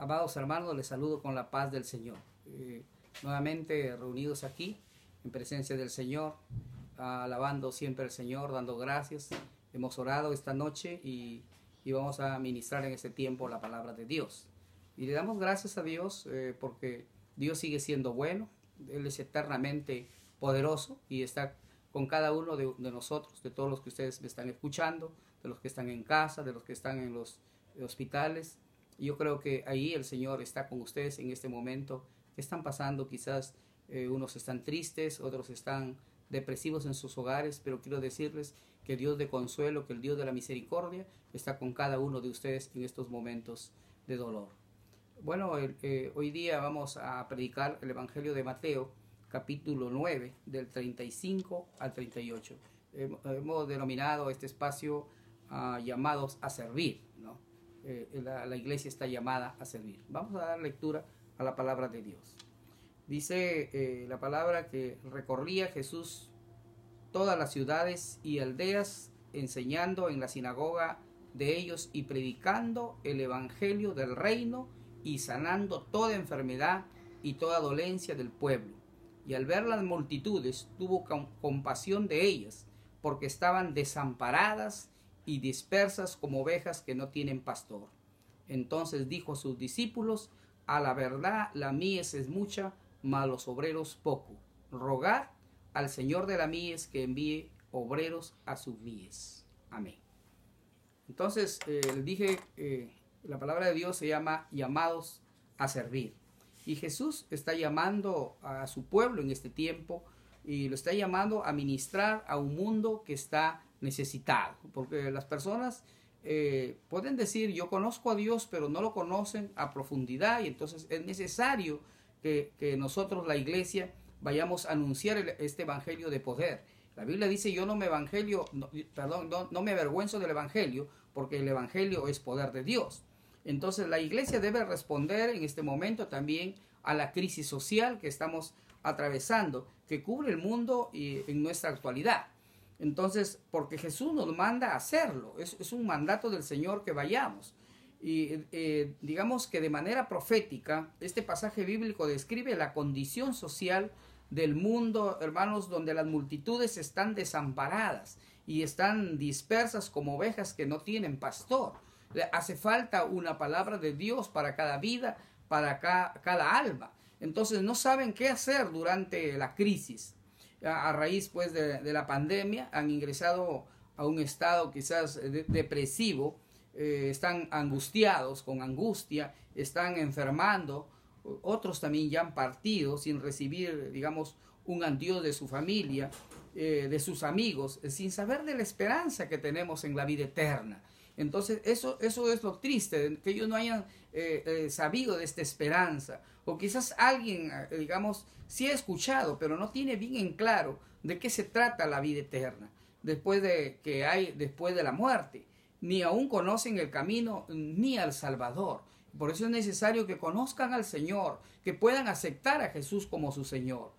Amados hermanos, les saludo con la paz del Señor. Eh, nuevamente reunidos aquí en presencia del Señor, alabando siempre al Señor, dando gracias. Hemos orado esta noche y, vamos a ministrar en este tiempo la palabra de Dios. Y le damos gracias a Dios eh, porque Dios sigue siendo bueno, Él es eternamente poderoso y está con cada uno de, de nosotros, de todos los que ustedes me están escuchando, de los que están en casa, de los que están en los hospitales yo creo que ahí el Señor está con ustedes en este momento. ¿Qué están pasando? Quizás eh, unos están tristes, otros están depresivos en sus hogares, pero quiero decirles que Dios de consuelo, que el Dios de la misericordia está con cada uno de ustedes en estos momentos de dolor. Bueno, eh, hoy día vamos a predicar el Evangelio de Mateo, capítulo 9, del 35 al 38. hemos denominado este espacio ah, llamados a servir. Eh, la, iglesia está llamada a servir. Vamos a dar lectura a la palabra de Dios. Dice eh, la palabra que recorría Jesús todas las ciudades y aldeas, enseñando en la sinagoga de ellos y predicando el evangelio del reino y sanando toda enfermedad y toda dolencia del pueblo. Y al ver las multitudes tuvo compasión de ellas, porque estaban desamparadas y dispersas como ovejas que no tienen pastor. Entonces dijo a sus discípulos, a la verdad la mies es mucha, mas los obreros poco. Rogad al Señor de la mies que envíe obreros a sus mies. Amén. Entonces, eh, dije, eh, la palabra de Dios se llama llamados a servir. Y Jesús está llamando a su pueblo en este tiempo y lo está llamando a ministrar a un mundo que está necesitado, porque las personas eh, pueden decir yo conozco a Dios, pero no lo conocen a profundidad y entonces es necesario que, nosotros, la iglesia, vayamos a anunciar este evangelio de poder. La Biblia dice yo no me evangelio, perdón, no, no me avergüenzo del evangelio, porque el evangelio es poder de Dios. Entonces la iglesia debe responder en este momento también a la crisis social que estamos atravesando, que cubre el mundo y en nuestra actualidad. Entonces, porque Jesús nos manda a hacerlo, es, un mandato del Señor que vayamos. Y eh, digamos que de manera profética, este pasaje bíblico describe la condición social del mundo, hermanos, donde las multitudes están desamparadas y están dispersas como ovejas que no tienen pastor. Hace falta una palabra de Dios para cada vida, para cada alma. Entonces no saben qué hacer durante la crisis a, raíz pues de, la pandemia, han ingresado a un estado quizás depresivo, eh, están angustiados, con angustia, están enfermando, otros también ya han partido sin recibir, digamos, un adiós de su familia, eh, de sus amigos, sin saber de la esperanza que tenemos en la vida eterna. Entonces, eso, eso es lo triste, que ellos no hayan eh, eh, sabido de esta esperanza. O quizás alguien, eh, digamos, sí ha escuchado, pero no tiene bien en claro de qué se trata la vida eterna, después de que hay, después de la muerte. Ni aún conocen el camino ni al Salvador. Por eso es necesario que conozcan al Señor, que puedan aceptar a Jesús como su Señor.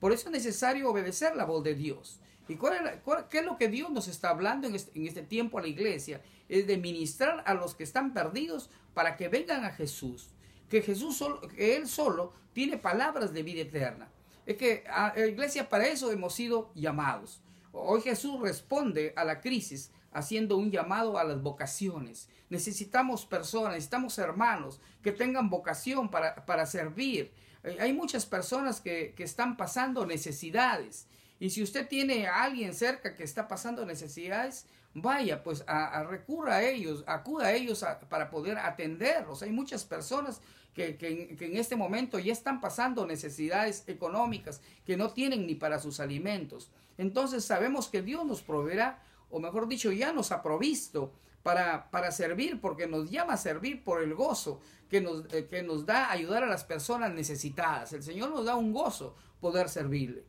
Por eso es necesario obedecer la voz de Dios. ¿Y cuál qué es lo que Dios nos está hablando en este, en este, tiempo a la iglesia? Es de ministrar a los que están perdidos para que vengan a Jesús. Que Jesús solo, que Él solo tiene palabras de vida eterna. Es que a la iglesia para eso hemos sido llamados. Hoy Jesús responde a la crisis haciendo un llamado a las vocaciones. Necesitamos personas, necesitamos hermanos que tengan vocación para servir. Eh, hay muchas personas que, que están pasando necesidades y si usted tiene a alguien cerca que está pasando necesidades, vaya, pues a, recurra a ellos, acuda a ellos para poder atenderlos. Hay muchas personas que, que, en este momento ya están pasando necesidades económicas que no tienen ni para sus alimentos. Entonces sabemos que Dios nos proveerá, o mejor dicho, ya nos ha provisto para, para servir, porque nos llama a servir por el gozo que nos, eh, que nos da ayudar a las personas necesitadas. El Señor nos da un gozo poder servirle.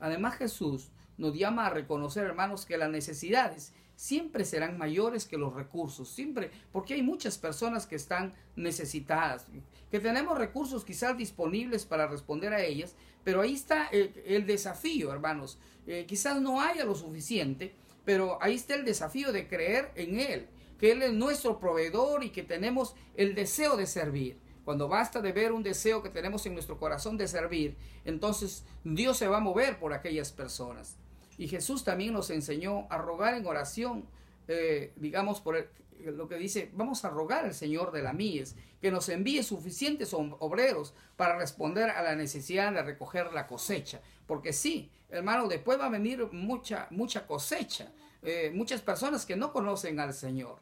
Además Jesús nos llama a reconocer, hermanos, que las necesidades siempre serán mayores que los recursos, siempre, porque hay muchas personas que están necesitadas, que tenemos recursos quizás disponibles para responder a ellas, pero ahí está el, desafío, hermanos. Eh, quizás no haya lo suficiente, pero ahí está el desafío de creer en Él, que Él es nuestro proveedor y que tenemos el deseo de servir. Cuando basta de ver un deseo que tenemos en nuestro corazón de servir, entonces Dios se va a mover por aquellas personas. Y Jesús también nos enseñó a rogar en oración, eh, digamos, por lo que dice, vamos a rogar al Señor de la mies que nos envíe suficientes obreros para responder a la necesidad de recoger la cosecha. Porque sí, hermano, después va a venir mucha, mucha cosecha. Eh, muchas personas que no conocen al Señor.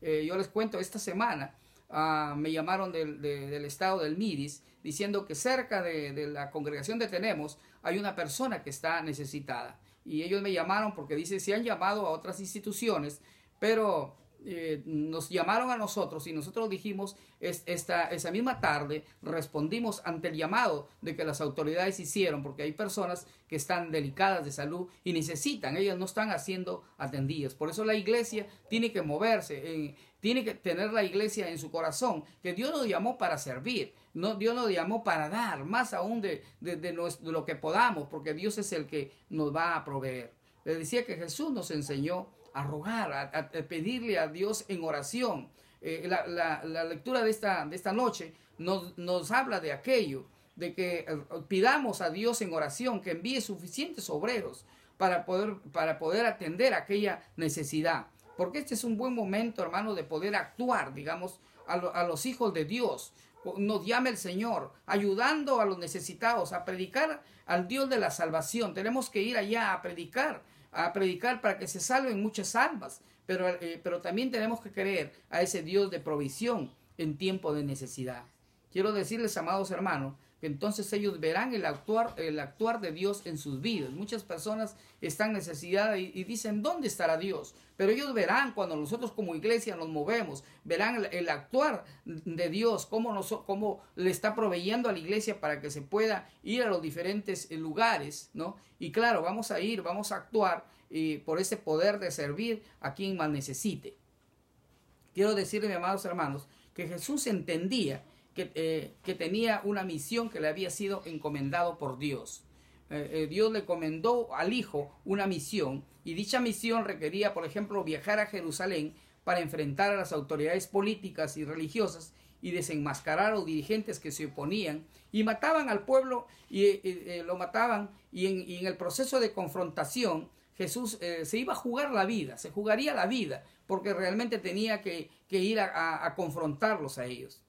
Eh, yo les cuento, esta semana ah, me llamaron del, del, estado del Miris diciendo que cerca de, de la congregación de Tenemos hay una persona que está necesitada. Y ellos me llamaron porque dice, se han llamado a otras instituciones, pero eh, nos llamaron a nosotros y nosotros dijimos esta, esa misma tarde respondimos ante el llamado de que las autoridades hicieron porque hay personas que están delicadas de salud y necesitan, ellas no están haciendo atendidas. Por eso la iglesia tiene que moverse, tiene que tener la iglesia en su corazón, que Dios nos llamó para servir, no, Dios nos llamó para dar, más aún de, de lo que podamos, porque Dios es el que nos va a proveer. Le decía que Jesús nos enseñó a rogar, a, pedirle a Dios en oración. Eh, la, lectura de esta, de esta noche nos, nos habla de aquello, de que eh, pidamos a Dios en oración que envíe suficientes obreros para poder, para poder atender aquella necesidad. Porque este es un buen momento, hermano, de poder actuar, digamos, a, a los hijos de Dios. Nos llame el Señor, ayudando a los necesitados, a predicar al Dios de la salvación. Tenemos que ir allá a predicar a predicar para que se salven muchas almas, pero, eh, pero también tenemos que creer a ese Dios de provisión en tiempo de necesidad. Quiero decirles, amados hermanos, entonces ellos verán el actuar, el actuar de Dios en sus vidas. Muchas personas están necesitadas y, y dicen, ¿dónde estará Dios? Pero ellos verán cuando nosotros como iglesia nos movemos, verán el, actuar de Dios, cómo, nos, cómo le está proveyendo a la iglesia para que se pueda ir a los diferentes lugares, ¿no? Y claro, vamos a ir, vamos a actuar y por ese poder de servir a quien más necesite. Quiero decirle, amados hermanos, que Jesús entendía eh, que, tenía una misión que le había sido encomendado por Dios. Eh, eh, Dios le encomendó al Hijo una misión y dicha misión requería, por ejemplo, viajar a Jerusalén para enfrentar a las autoridades políticas y religiosas y desenmascarar a los dirigentes que se oponían y mataban al pueblo y lo mataban y en, el proceso de confrontación Jesús se iba a jugar la vida, se jugaría la vida porque realmente tenía que, ir a confrontarlos a ellos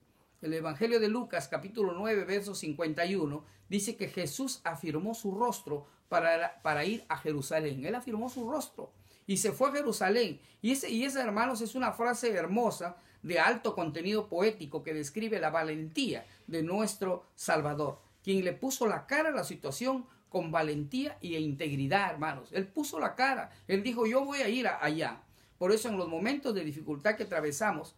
el Evangelio de Lucas capítulo 9 verso 51 dice que Jesús afirmó su rostro para, para ir a Jerusalén. Él afirmó su rostro y se fue a Jerusalén. Y ese, y esa, hermanos, es una frase hermosa de alto contenido poético que describe la valentía de nuestro Salvador, quien le puso la cara a la situación con valentía e integridad, hermanos. Él puso la cara, él dijo, yo voy a ir allá. Por eso en los momentos de dificultad que atravesamos,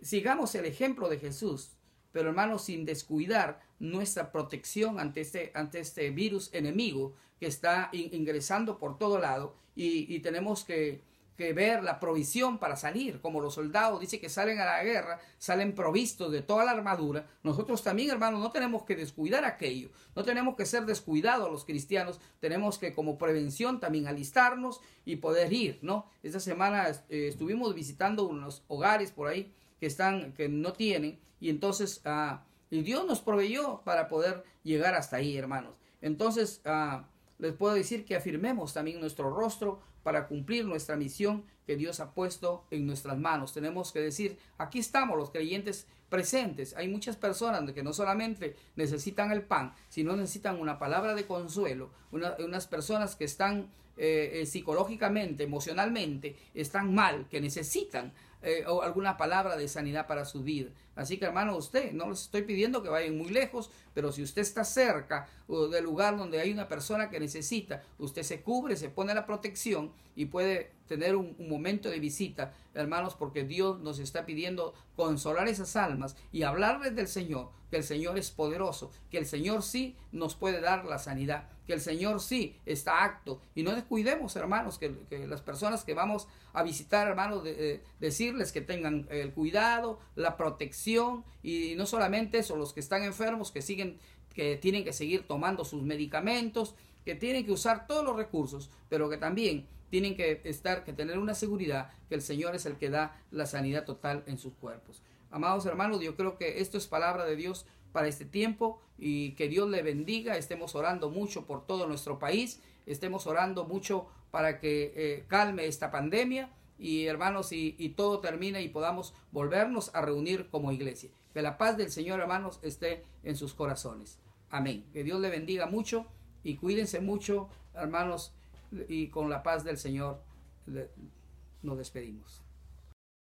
sigamos el ejemplo de Jesús pero hermanos, sin descuidar nuestra protección ante este, ante este virus enemigo que está ingresando por todo lado y, tenemos que, que, ver la provisión para salir, como los soldados dice que salen a la guerra, salen provistos de toda la armadura, nosotros también hermanos no tenemos que descuidar aquello, no tenemos que ser descuidados los cristianos, tenemos que como prevención también alistarnos y poder ir, ¿no? Esta semana eh, estuvimos visitando unos hogares por ahí que están, que no tienen, y entonces ah, Dios nos proveyó para poder llegar hasta ahí, hermanos. Entonces, ah, les puedo decir que afirmemos también nuestro rostro para cumplir nuestra misión que Dios ha puesto en nuestras manos. Tenemos que decir, aquí estamos los creyentes presentes. Hay muchas personas que no solamente necesitan el pan, sino necesitan una palabra de consuelo, unas personas que están eh, eh, psicológicamente, emocionalmente, están mal, que necesitan eh, o alguna palabra de sanidad para su vida. Así que hermano, usted, no les estoy pidiendo que vayan muy lejos, pero si usted está cerca del lugar donde hay una persona que necesita, usted se cubre, se pone la protección y puede tener un, momento de visita, hermanos, porque Dios nos está pidiendo consolar esas almas y hablarles del Señor, que el Señor es poderoso, que el Señor sí nos puede dar la sanidad, que el Señor sí está acto. Y no descuidemos, hermanos, que, las personas que vamos a visitar, hermanos, de, decirles que tengan el cuidado, la protección y no solamente eso, los que están enfermos, que siguen, que tienen que seguir tomando sus medicamentos, que tienen que usar todos los recursos, pero que también tienen que estar, que tener una seguridad que el Señor es el que da la sanidad total en sus cuerpos. Amados hermanos, yo creo que esto es palabra de Dios para este tiempo y que Dios le bendiga. Estemos orando mucho por todo nuestro país, estemos orando mucho para que eh, calme esta pandemia y hermanos y, y, todo termine y podamos volvernos a reunir como iglesia. Que la paz del Señor, hermanos, esté en sus corazones. Amén. Que Dios le bendiga mucho y cuídense mucho, hermanos, y con la paz del Señor nos despedimos.